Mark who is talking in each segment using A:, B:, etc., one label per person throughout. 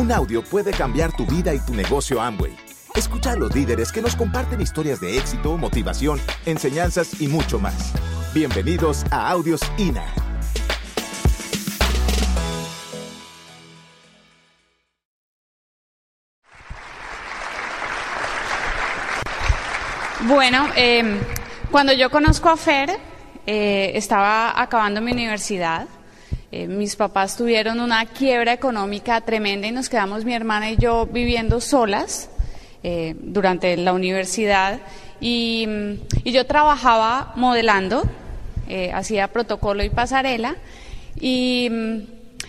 A: Un audio puede cambiar tu vida y tu negocio Amway. Escucha a los líderes que nos comparten historias de éxito, motivación, enseñanzas y mucho más. Bienvenidos a Audios INA.
B: Bueno, eh, cuando yo conozco a Fer, eh, estaba acabando mi universidad. Eh, mis papás tuvieron una quiebra económica tremenda y nos quedamos mi hermana y yo viviendo solas eh, durante la universidad. Y, mm, yo trabajaba modelando, eh, hacía protocolo y pasarela. Y, mm,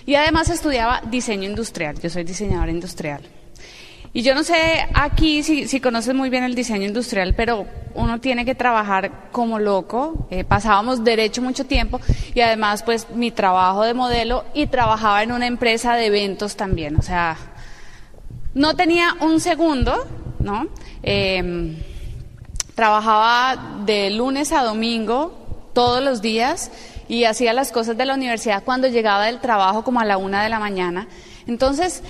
B: y además estudiaba diseño industrial. Yo soy diseñadora industrial. Y yo no sé aquí si, conoces muy bien el diseño industrial, pero uno tiene que trabajar como loco. Eh, pasábamos derecho mucho tiempo y además pues mi trabajo de modelo y trabajaba en una empresa de eventos también. O sea, no tenía un segundo, ¿no? Eh, trabajaba de lunes a domingo todos los días y hacía las cosas de la universidad cuando llegaba del trabajo como a la una de la mañana. Entonces,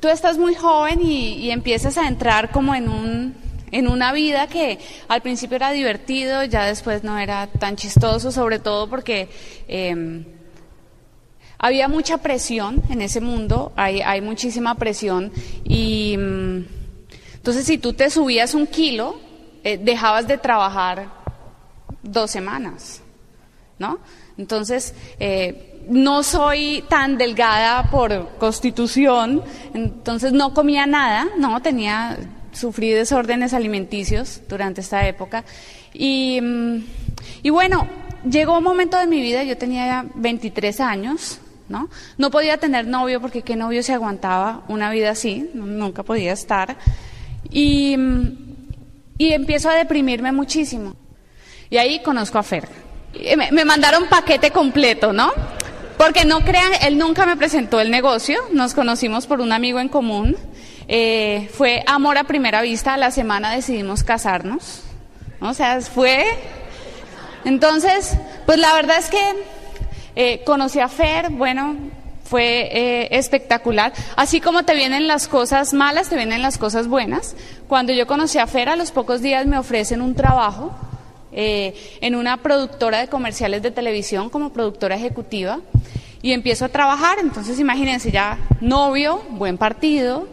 B: tú estás muy joven y, empiezas a entrar como en un en una vida que al principio era divertido, ya después no era tan chistoso, sobre todo porque eh, había mucha presión en ese mundo, hay, hay muchísima presión y mm, entonces si tú te subías un kilo, eh, dejabas de trabajar dos semanas, ¿no? Entonces, eh, no soy tan delgada por constitución, entonces no comía nada, no, tenía, sufrí desórdenes alimenticios durante esta época. Y, y bueno, llegó un momento de mi vida, yo tenía ya 23 años, ¿no? No podía tener novio porque qué novio se aguantaba una vida así, nunca podía estar. Y, y empiezo a deprimirme muchísimo. Y ahí conozco a Fer. Me, me mandaron paquete completo, ¿no? Porque no crean, él nunca me presentó el negocio, nos conocimos por un amigo en común, eh, fue amor a primera vista, a la semana decidimos casarnos, ¿no? o sea, fue... Entonces, pues la verdad es que eh, conocí a Fer, bueno, fue eh, espectacular. Así como te vienen las cosas malas, te vienen las cosas buenas. Cuando yo conocí a Fer, a los pocos días me ofrecen un trabajo eh, en una productora de comerciales de televisión como productora ejecutiva y empiezo a trabajar. Entonces, imagínense, ya novio, buen partido,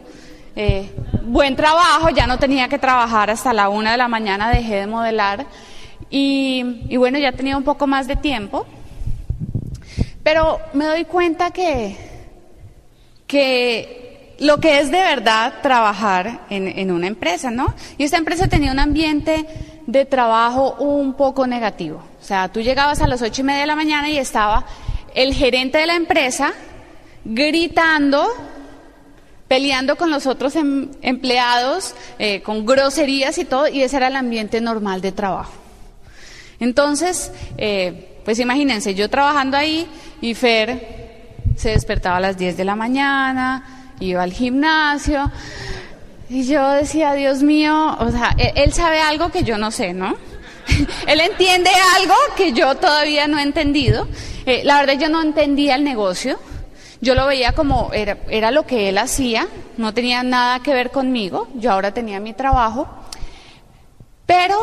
B: eh, buen trabajo, ya no tenía que trabajar hasta la una de la mañana, dejé de modelar y, y bueno, ya tenía un poco más de tiempo. Pero me doy cuenta que, que lo que es de verdad trabajar en, en, una empresa, ¿no? Y esta empresa tenía un ambiente de trabajo un poco negativo. O sea, tú llegabas a las ocho y media de la mañana y estaba el gerente de la empresa gritando, peleando con los otros em, empleados, eh, con groserías y todo, y ese era el ambiente normal de trabajo. Entonces, eh, pues imagínense, yo trabajando ahí y Fer se despertaba a las 10 de la mañana, iba al gimnasio, y yo decía, Dios mío, o sea, él, él sabe algo que yo no sé, ¿no? él entiende algo que yo todavía no he entendido. Eh, la verdad yo no entendía el negocio. Yo lo veía como era, era lo que él hacía, no tenía nada que ver conmigo. Yo ahora tenía mi trabajo. Pero,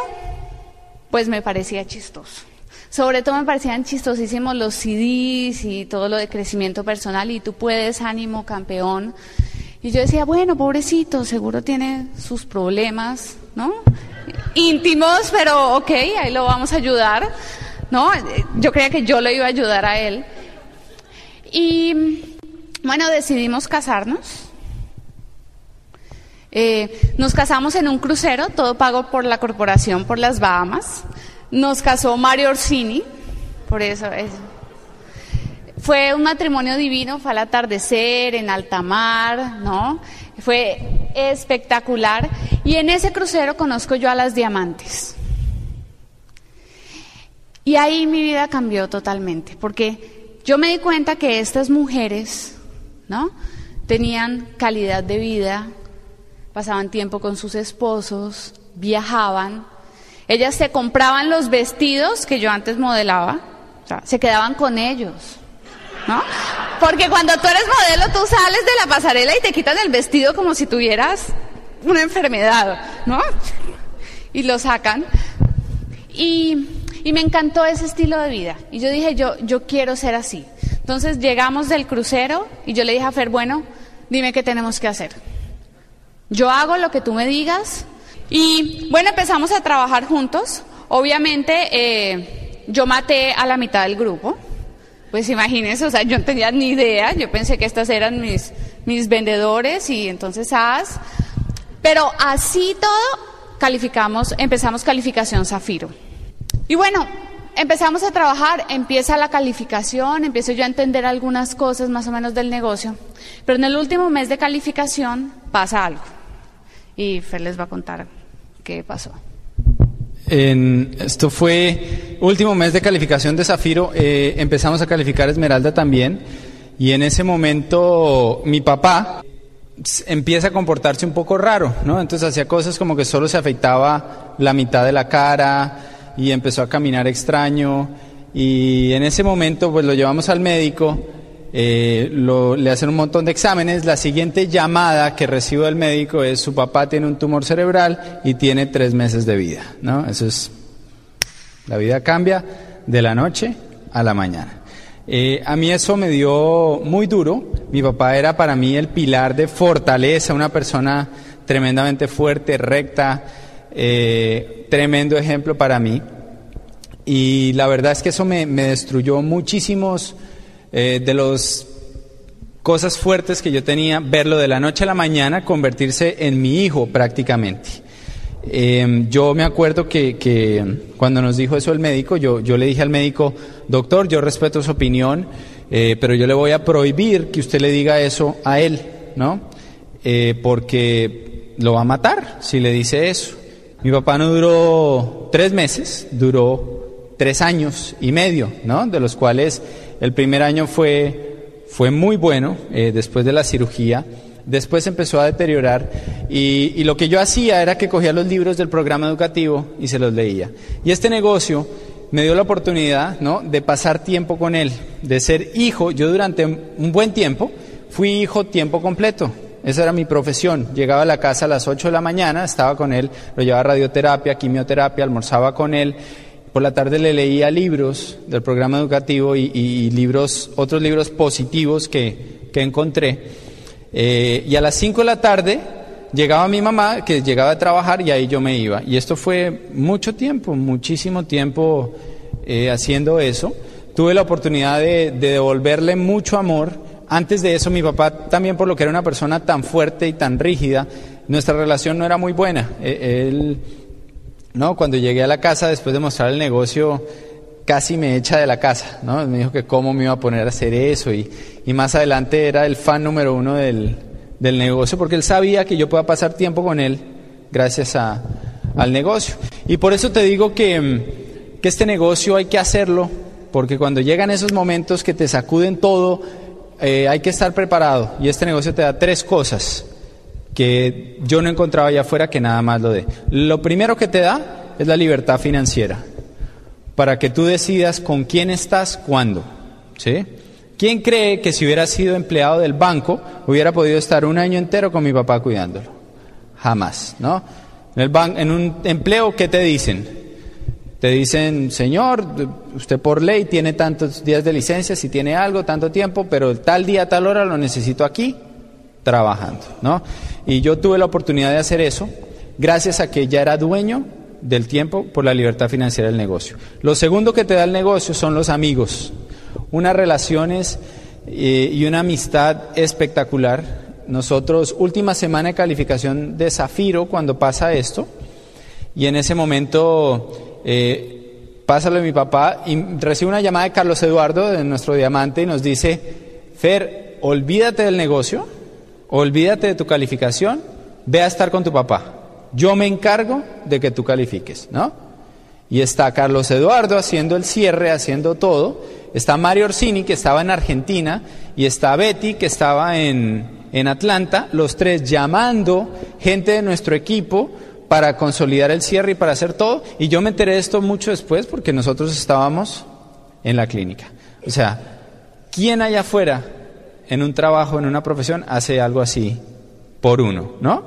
B: pues me parecía chistoso. Sobre todo me parecían chistosísimos los CDs y todo lo de crecimiento personal y tú puedes, ánimo, campeón. Y yo decía, bueno, pobrecito, seguro tiene sus problemas, ¿no? Íntimos, pero ok, ahí lo vamos a ayudar, ¿no? Yo creía que yo le iba a ayudar a él. Y bueno, decidimos casarnos. Eh, nos casamos en un crucero, todo pago por la corporación, por las Bahamas. Nos casó Mario Orsini, por eso es. Fue un matrimonio divino, fue al atardecer, en alta mar, ¿no? Fue espectacular. Y en ese crucero conozco yo a las diamantes. Y ahí mi vida cambió totalmente, porque yo me di cuenta que estas mujeres, ¿no? Tenían calidad de vida, pasaban tiempo con sus esposos, viajaban, ellas se compraban los vestidos que yo antes modelaba, se quedaban con ellos, ¿no? Porque cuando tú eres modelo, tú sales de la pasarela y te quitan el vestido como si tuvieras una enfermedad, ¿no? Y lo sacan. Y, y me encantó ese estilo de vida. Y yo dije, yo, yo quiero ser así. Entonces llegamos del crucero y yo le dije a Fer, bueno, dime qué tenemos que hacer. Yo hago lo que tú me digas. Y bueno, empezamos a trabajar juntos. Obviamente eh, yo maté a la mitad del grupo. Pues imagínense, o sea, yo no tenía ni idea. Yo pensé que estas eran mis, mis vendedores y entonces as. Pero así todo calificamos, empezamos calificación Zafiro. Y bueno, empezamos a trabajar, empieza la calificación, empiezo yo a entender algunas cosas más o menos del negocio, pero en el último mes de calificación pasa algo. Y Fer les va a contar qué pasó.
C: En, esto fue último mes de calificación de Zafiro, eh, empezamos a calificar Esmeralda también, y en ese momento mi papá empieza a comportarse un poco raro, ¿no? Entonces hacía cosas como que solo se afeitaba la mitad de la cara, y empezó a caminar extraño y en ese momento pues lo llevamos al médico, eh, le hacen un montón de exámenes, la siguiente llamada que recibo del médico es su papá tiene un tumor cerebral y tiene tres meses de vida, ¿no? Eso es, la vida cambia de la noche a la mañana. Eh, a mí eso me dio muy duro, mi papá era para mí el pilar de fortaleza, una persona tremendamente fuerte, recta, eh, tremendo ejemplo para mí. Y la verdad es que eso me, destruyó muchísimos eh, de los cosas fuertes que yo tenía, verlo de la noche a la mañana convertirse en mi hijo prácticamente. Em, yo me acuerdo que, cuando nos dijo eso el médico, yo, yo le dije al médico, doctor, yo respeto su opinión, eh, pero yo le voy a prohibir que usted le diga eso a él, ¿no? porque lo va a matar si le dice eso. Mi papá no duró tres meses, duró tres años y medio, ¿no? De los cuales el primer año fue, fue muy bueno eh, después de la cirugía. Después empezó a deteriorar y, y, lo que yo hacía era que cogía los libros del programa educativo y se los leía. Y este negocio me dio la oportunidad ¿no? de pasar tiempo con él, de ser hijo. Yo durante un buen tiempo fui hijo tiempo completo. Esa era mi profesión. Llegaba a la casa a las 8 de la mañana, estaba con él, lo llevaba a radioterapia, quimioterapia, almorzaba con él. Por la tarde le leía libros del programa educativo y, libros, otros libros positivos que, que encontré. Eh, y a las 5 de la tarde llegaba mi mamá, que llegaba a trabajar y ahí yo me iba. Y esto fue mucho tiempo, muchísimo tiempo eh, haciendo eso. Tuve la oportunidad de, de devolverle mucho amor antes de eso, mi papá también, por lo que era una persona tan fuerte y tan rígida, nuestra relación no era muy buena. E, él, no, cuando llegué a la casa después de mostrar el negocio, casi me echa de la casa, ¿no? Me dijo que cómo me iba a poner a hacer eso y, y más adelante era el fan número uno del, del, negocio porque él sabía que yo pueda pasar tiempo con él gracias a, al negocio. Y por eso te digo que, que este negocio hay que hacerlo porque cuando llegan esos momentos que te sacuden todo, eh, hay que estar preparado y este negocio te da tres cosas que yo no encontraba allá afuera que nada más lo dé. Lo primero que te da es la libertad financiera, para que tú decidas con quién estás, cuándo. ¿sí? ¿Quién cree que si hubiera sido empleado del banco hubiera podido estar un año entero con mi papá cuidándolo? Jamás, ¿no? En, el en un empleo, ¿qué te dicen? Te dicen, señor, usted por ley tiene tantos días de licencia, si tiene algo, tanto tiempo, pero tal día, tal hora lo necesito aquí trabajando, ¿no? Y yo tuve la oportunidad de hacer eso gracias a que ya era dueño del tiempo por la libertad financiera del negocio. Lo segundo que te da el negocio son los amigos, unas relaciones eh, y una amistad espectacular. Nosotros, última semana de calificación de Zafiro, cuando pasa esto, y en ese momento eh, pásalo a mi papá y recibe una llamada de Carlos Eduardo, de nuestro diamante, y nos dice, Fer, olvídate del negocio, olvídate de tu calificación, ve a estar con tu papá. Yo me encargo de que tú califiques, ¿no? Y está Carlos Eduardo haciendo el cierre, haciendo todo. Está Mario Orsini, que estaba en Argentina, y está Betty, que estaba en, en Atlanta, los tres llamando gente de nuestro equipo para consolidar el cierre y para hacer todo. Y yo me enteré de esto mucho después porque nosotros estábamos en la clínica. O sea, ¿quién allá afuera en un trabajo, en una profesión, hace algo así por uno, ¿no?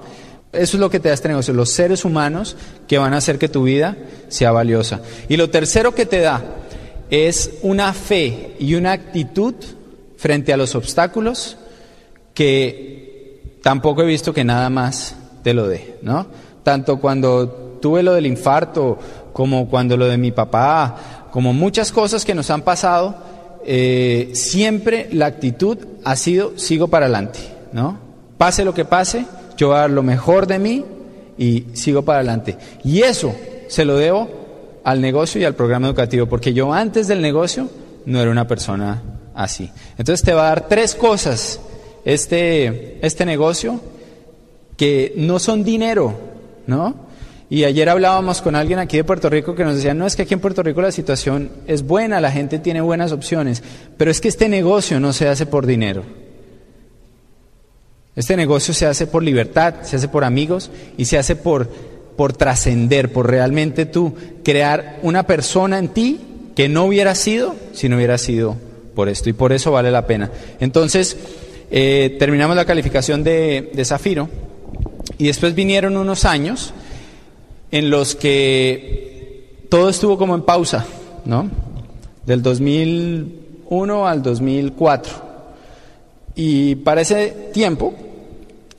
C: Eso es lo que te da este negocio, los seres humanos que van a hacer que tu vida sea valiosa. Y lo tercero que te da es una fe y una actitud frente a los obstáculos que tampoco he visto que nada más te lo dé, ¿no? Tanto cuando tuve lo del infarto, como cuando lo de mi papá, como muchas cosas que nos han pasado, eh, siempre la actitud ha sido sigo para adelante, ¿no? Pase lo que pase, yo voy a dar lo mejor de mí y sigo para adelante. Y eso se lo debo al negocio y al programa educativo, porque yo antes del negocio no era una persona así. Entonces te va a dar tres cosas este, este negocio que no son dinero, ¿no? Y ayer hablábamos con alguien aquí de Puerto Rico que nos decía, no es que aquí en Puerto Rico la situación es buena, la gente tiene buenas opciones, pero es que este negocio no se hace por dinero. Este negocio se hace por libertad, se hace por amigos y se hace por, por trascender, por realmente tú crear una persona en ti que no hubiera sido si no hubiera sido por esto. Y por eso vale la pena. Entonces, eh, terminamos la calificación de, de Zafiro y después vinieron unos años en los que todo estuvo como en pausa, ¿no? Del 2001 al 2004. Y para ese tiempo,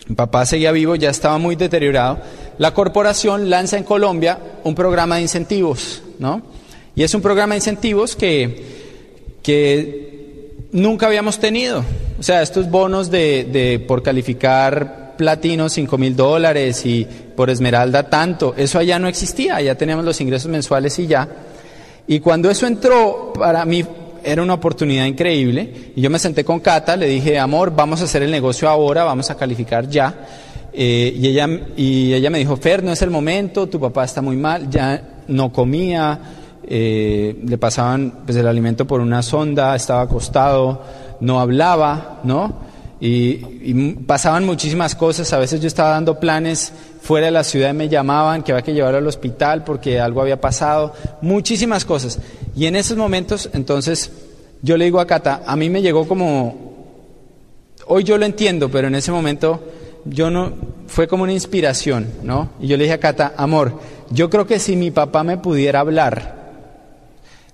C: mi papá seguía vivo, ya estaba muy deteriorado. La corporación lanza en Colombia un programa de incentivos, ¿no? Y es un programa de incentivos que, que nunca habíamos tenido. O sea, estos bonos de, de por calificar platino 5 mil dólares y por esmeralda tanto. Eso allá no existía, allá teníamos los ingresos mensuales y ya. Y cuando eso entró, para mí era una oportunidad increíble. Y yo me senté con Cata, le dije, amor, vamos a hacer el negocio ahora, vamos a calificar ya. Eh, y, ella, y ella me dijo, Fer, no es el momento, tu papá está muy mal, ya no comía, eh, le pasaban pues, el alimento por una sonda, estaba acostado, no hablaba, ¿no? Y, pasaban muchísimas cosas, a veces yo estaba dando planes fuera de la ciudad, me llamaban que había que llevarlo al hospital porque algo había pasado, muchísimas cosas. Y en esos momentos, entonces, yo le digo a Cata, a mí me llegó como, hoy yo lo entiendo, pero en ese momento yo no, fue como una inspiración, ¿no? Y yo le dije a Cata, amor, yo creo que si mi papá me pudiera hablar,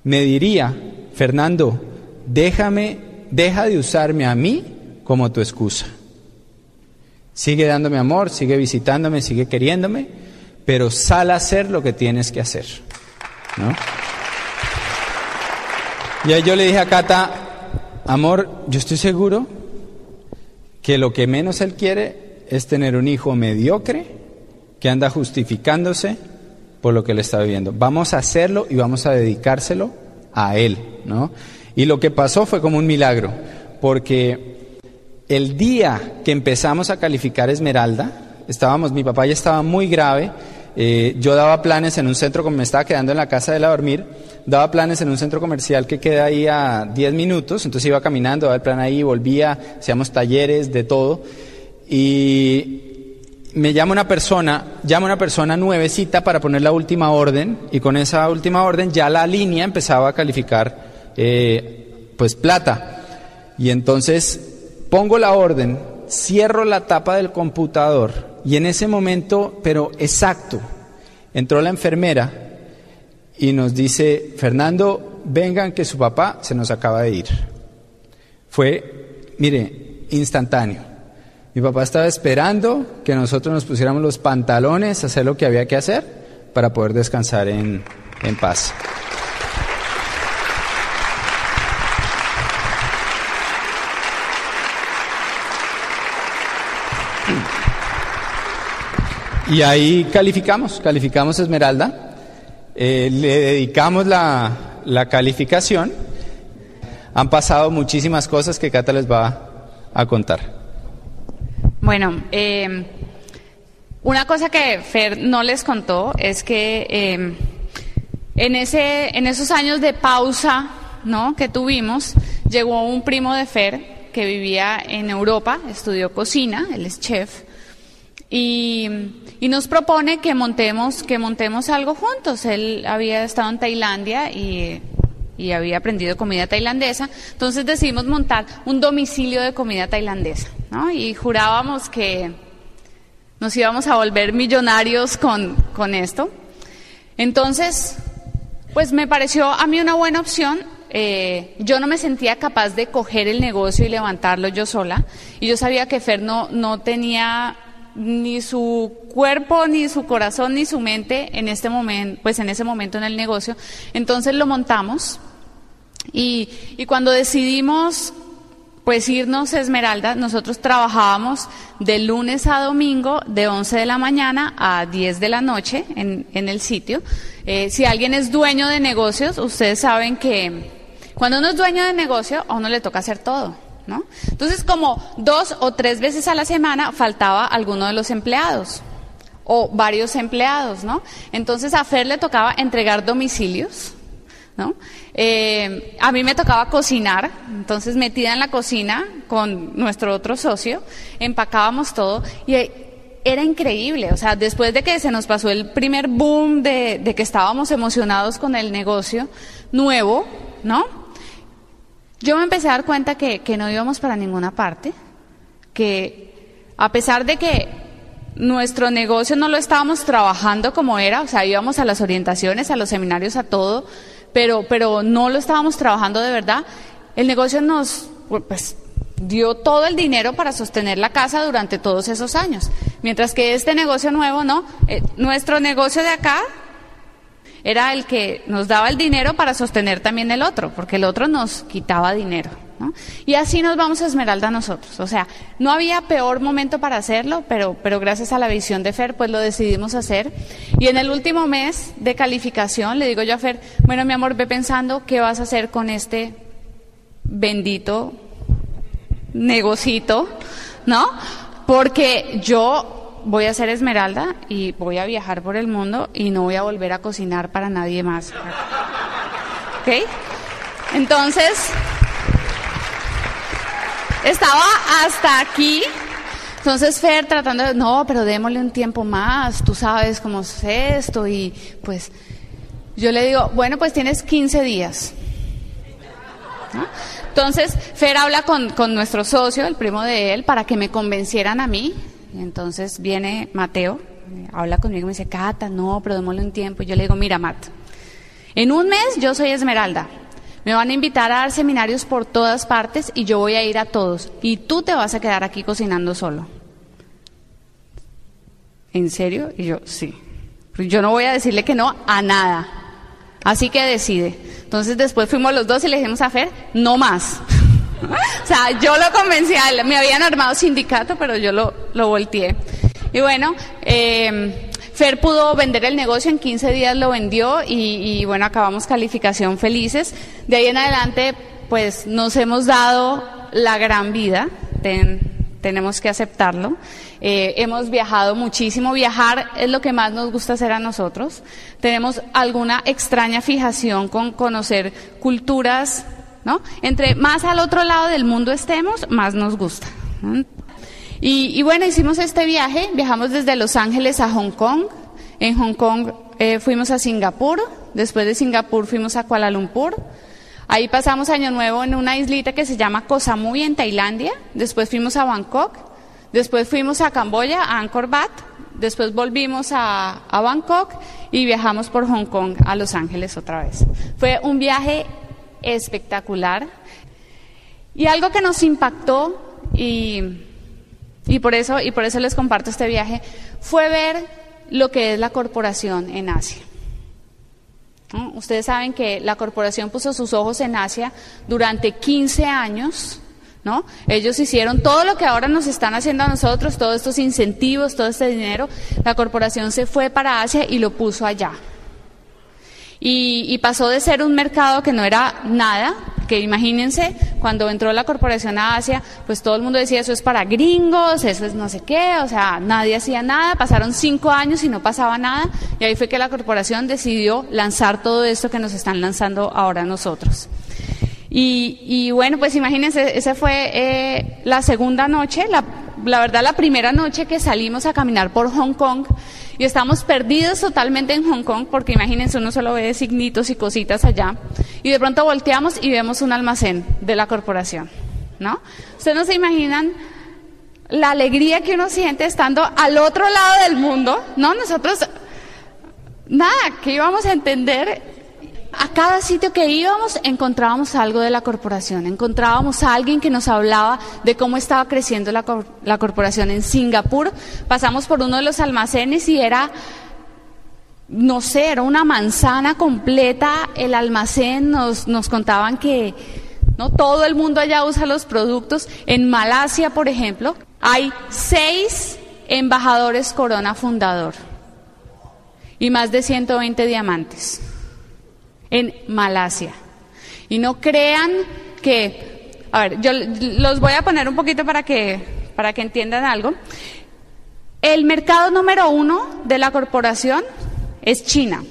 C: me diría, Fernando, déjame, deja de usarme a mí como tu excusa. Sigue dándome amor, sigue visitándome, sigue queriéndome, pero sal a hacer lo que tienes que hacer. ¿no? Y ahí yo le dije a Cata, amor, yo estoy seguro que lo que menos él quiere es tener un hijo mediocre que anda justificándose por lo que él está viviendo. Vamos a hacerlo y vamos a dedicárselo a él, ¿no? Y lo que pasó fue como un milagro, porque el día que empezamos a calificar Esmeralda, estábamos, mi papá ya estaba muy grave, eh, yo daba planes en un centro, como me estaba quedando en la casa de la dormir, daba planes en un centro comercial que queda ahí a 10 minutos, entonces iba caminando, daba el plan ahí, volvía, hacíamos talleres, de todo, y me llama una persona, llama una persona nuevecita para poner la última orden, y con esa última orden ya la línea empezaba a calificar, eh, pues plata, y entonces pongo la orden, cierro la tapa del computador y en ese momento, pero exacto, entró la enfermera y nos dice, Fernando, vengan que su papá se nos acaba de ir. Fue, mire, instantáneo. Mi papá estaba esperando que nosotros nos pusiéramos los pantalones, hacer lo que había que hacer para poder descansar en, en paz. Y ahí calificamos, calificamos Esmeralda, eh, le dedicamos la, la, calificación. Han pasado muchísimas cosas que Cata les va a contar.
B: Bueno, eh, una cosa que Fer no les contó es que eh, en, ese, en esos años de pausa ¿no? que tuvimos, llegó un primo de Fer que vivía en Europa, estudió cocina, él es chef, y, nos propone que montemos, que montemos algo juntos. Él había estado en Tailandia y y había aprendido comida tailandesa, entonces decidimos montar un domicilio de comida tailandesa, ¿no? Y jurábamos que nos íbamos a volver millonarios con, con esto. Entonces, pues me pareció a mí una buena opción. Eh, yo no me sentía capaz de coger el negocio y levantarlo yo sola. Y yo sabía que Fer no, no tenía ni su cuerpo, ni su corazón, ni su mente en este momento, pues en ese momento en el negocio. Entonces lo montamos y, y cuando decidimos pues irnos a Esmeralda, nosotros trabajábamos de lunes a domingo de 11 de la mañana a 10 de la noche en, en el sitio. Eh, si alguien es dueño de negocios, ustedes saben que cuando uno es dueño de negocio, a uno le toca hacer todo. Entonces, como dos o tres veces a la semana faltaba alguno de los empleados o varios empleados, ¿no? Entonces a Fer le tocaba entregar domicilios, ¿no? Eh, a mí me tocaba cocinar, entonces metida en la cocina con nuestro otro socio, empacábamos todo y era increíble, o sea, después de que se nos pasó el primer boom de, de que estábamos emocionados con el negocio nuevo, ¿no? Yo me empecé a dar cuenta que, que no íbamos para ninguna parte, que a pesar de que nuestro negocio no lo estábamos trabajando como era, o sea, íbamos a las orientaciones, a los seminarios, a todo, pero, pero no lo estábamos trabajando de verdad, el negocio nos pues, dio todo el dinero para sostener la casa durante todos esos años. Mientras que este negocio nuevo, no, eh, nuestro negocio de acá era el que nos daba el dinero para sostener también el otro, porque el otro nos quitaba dinero. Y así nos vamos a Esmeralda nosotros. O sea, no había peor momento para hacerlo, pero, pero gracias a la visión de Fer, pues lo decidimos hacer. Y en el último mes de calificación le digo yo a Fer, bueno, mi amor, ve pensando qué vas a hacer con este bendito negocito, ¿no? Porque yo voy a ser Esmeralda y voy a viajar por el mundo y no voy a volver a cocinar para nadie más. ¿Ok? Entonces, estaba hasta aquí. Entonces Fer tratando de, no, pero démosle un tiempo más, tú sabes cómo es esto y pues yo le digo, bueno, pues tienes 15 días. Entonces Fer habla con, con nuestro socio, el primo de él, para que me convencieran a mí entonces viene Mateo, habla conmigo y me dice, Cata, no, pero démosle un tiempo. Y yo le digo, mira, Mat, en un mes yo soy Esmeralda. Me van a invitar a dar seminarios por todas partes y yo voy a ir a todos. Y tú te vas a quedar aquí cocinando solo. ¿En serio? Y yo, sí. Yo no voy a decirle que no a nada. Así que decide. Entonces después fuimos los dos y le dijimos a Fer, no más. o sea, yo lo convencí a él. Me habían armado sindicato, pero yo lo, lo volteé. Y bueno, eh, Fer pudo vender el negocio, en 15 días lo vendió y, bueno, acabamos calificación felices. De ahí en adelante, pues nos hemos dado la gran vida, ten, tenemos que aceptarlo. Eh, hemos viajado muchísimo, viajar es lo que más nos gusta hacer a nosotros. Tenemos alguna extraña fijación con conocer culturas ¿no? Entre más al otro lado del mundo estemos, más nos gusta. Y, bueno, hicimos este viaje, viajamos desde Los Ángeles a Hong Kong. En Hong Kong eh, fuimos a Singapur, después de Singapur fuimos a Kuala Lumpur. Ahí pasamos Año Nuevo en una islita que se llama Koh Samui en Tailandia. Después fuimos a Bangkok. Después fuimos a Camboya, a Angkor Wat. Después volvimos a, a Bangkok y viajamos por Hong Kong a Los Ángeles otra vez. Fue un viaje espectacular. Y algo que nos impactó y, y, por eso, y por eso les comparto este viaje fue ver lo que es la corporación en Asia. Ustedes saben que la corporación puso sus ojos en Asia durante 15 años. ¿No? Ellos hicieron todo lo que ahora nos están haciendo a nosotros, todos estos incentivos, todo este dinero. La corporación se fue para Asia y lo puso allá. Y, y, pasó de ser un mercado que no era nada, que imagínense, cuando entró la corporación a Asia, pues todo el mundo decía eso es para gringos, eso es no sé qué, o sea, nadie hacía nada, pasaron cinco años y no pasaba nada, y ahí fue que la corporación decidió lanzar todo esto que nos están lanzando ahora nosotros. Y, y bueno, pues imagínense, esa fue eh, la segunda noche, la, la verdad la primera noche que salimos a caminar por Hong Kong, y estamos perdidos totalmente en Hong Kong, porque imagínense, uno solo ve signitos y cositas allá, y de pronto volteamos y vemos un almacén de la corporación, ¿no? Ustedes no se imaginan la alegría que uno siente estando al otro lado del mundo, ¿no? Nosotros, nada, que íbamos a entender a cada sitio que íbamos encontrábamos algo de la corporación, encontrábamos a alguien que nos hablaba de cómo estaba creciendo la, la, corporación en Singapur. Pasamos por uno de los almacenes y era, no sé, era una manzana completa el almacén, nos, nos contaban que no todo el mundo allá usa los productos. En Malasia, por ejemplo, hay seis embajadores Corona fundador y más de 120 diamantes en Malasia. Y no crean que, a ver, yo los voy a poner un poquito para que, para que entiendan algo. El mercado número uno de la corporación es China.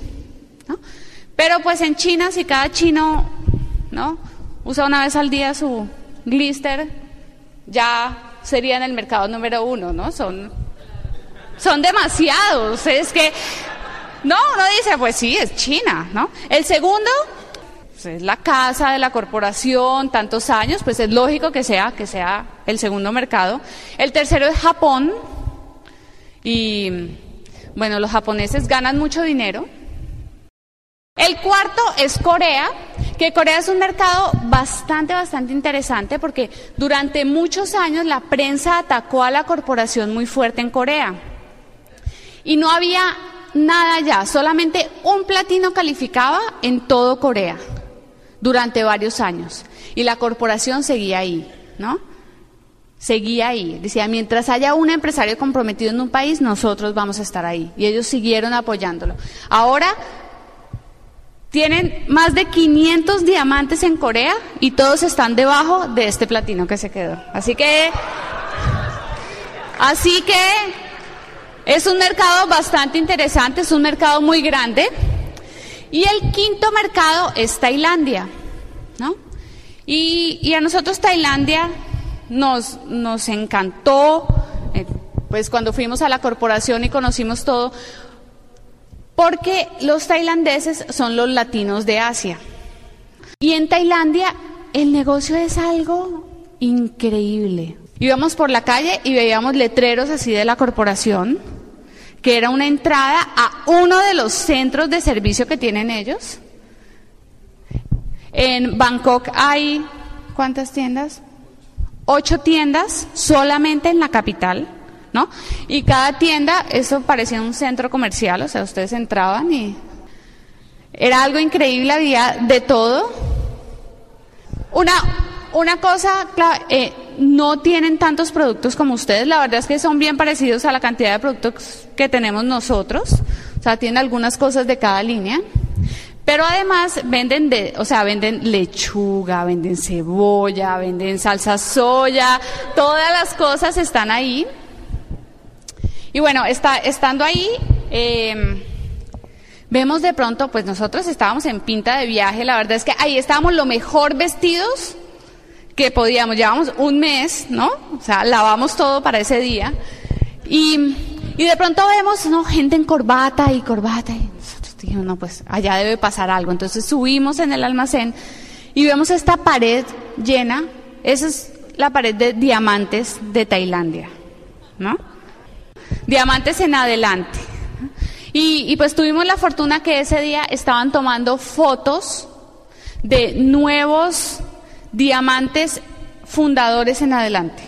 B: Pero pues en China, si cada chino ¿no? usa una vez al día su glister, ya sería en el mercado número uno, ¿no? Son, son demasiados. Es que no, uno dice, pues sí, es China, ¿no? El segundo, pues es la casa de la corporación, tantos años, pues es lógico que sea, que sea el segundo mercado. El tercero es Japón. Y bueno, los japoneses ganan mucho dinero. El cuarto es Corea, que Corea es un mercado bastante, bastante interesante porque durante muchos años la prensa atacó a la corporación muy fuerte en Corea. Y no había nada ya, solamente un platino calificaba en todo Corea durante varios años. Y la corporación seguía ahí, ¿no? Seguía ahí. Decía, mientras haya un empresario comprometido en un país, nosotros vamos a estar ahí. Y ellos siguieron apoyándolo. Ahora tienen más de 500 diamantes en Corea y todos están debajo de este platino que se quedó. Así que, así que es un mercado bastante interesante, es un mercado muy grande. Y el quinto mercado es Tailandia, ¿no? Y, a nosotros Tailandia nos, nos encantó, eh, pues cuando fuimos a la corporación y conocimos todo, porque los tailandeses son los latinos de Asia. Y en Tailandia el negocio es algo increíble. Íbamos por la calle y veíamos letreros así de la corporación que era una entrada a uno de los centros de servicio que tienen ellos. En Bangkok hay, ¿cuántas tiendas? Ocho tiendas solamente en la capital, ¿no? Y cada tienda, eso parecía un centro comercial, o sea, ustedes entraban y era algo increíble, había de todo. Una, una cosa, eh, no tienen tantos productos como ustedes, la verdad es que son bien parecidos a la cantidad de productos que tenemos nosotros, o sea, tienen algunas cosas de cada línea. Pero además venden de, o sea, venden lechuga, venden cebolla, venden salsa soya, todas las cosas están ahí. Y bueno, está, estando ahí, em, vemos de pronto, pues nosotros estábamos en pinta de viaje, la verdad es que ahí estábamos lo mejor vestidos que podíamos, llevamos un mes, ¿no? O sea, lavamos todo para ese día. Y, y de pronto vemos, ¿no? Gente en corbata y corbata. Y nosotros dijimos, no, pues allá debe pasar algo. Entonces subimos en el almacén y vemos esta pared llena. Esa es la pared de diamantes de Tailandia, ¿no? Diamantes en adelante. Y, y pues tuvimos la fortuna que ese día estaban tomando fotos de nuevos diamantes fundadores en adelante,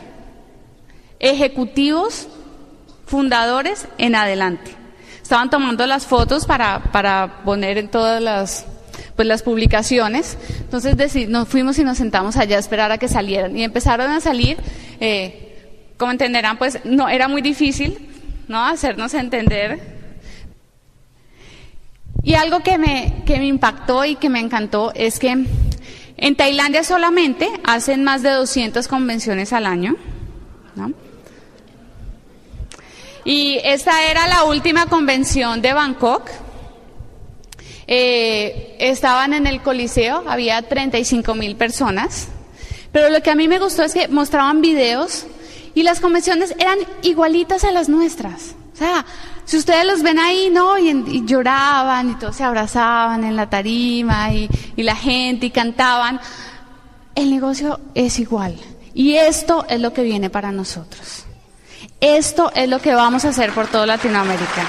B: ejecutivos fundadores en adelante. Estaban tomando las fotos para, para poner en todas las, pues, las publicaciones. Entonces nos fuimos y nos sentamos allá a esperar a que salieran. Y empezaron a salir, eh, como entenderán, pues no era muy difícil ¿no? hacernos entender. Y algo que me, que me impactó y que me encantó es que en Tailandia solamente hacen más de 200 convenciones al año. Y esta era la última convención de Bangkok. Eh, estaban en el Coliseo, había 35 mil personas. Pero lo que a mí me gustó es que mostraban videos y las convenciones eran igualitas a las nuestras. O sea, si ustedes los ven ahí, ¿no? Y, lloraban y todos se abrazaban en la tarima y, la gente y cantaban. El negocio es igual. Y esto es lo que viene para nosotros. Esto es lo que vamos a hacer por toda Latinoamérica.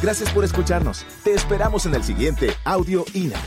A: Gracias por escucharnos. Te esperamos en el siguiente Audio INA.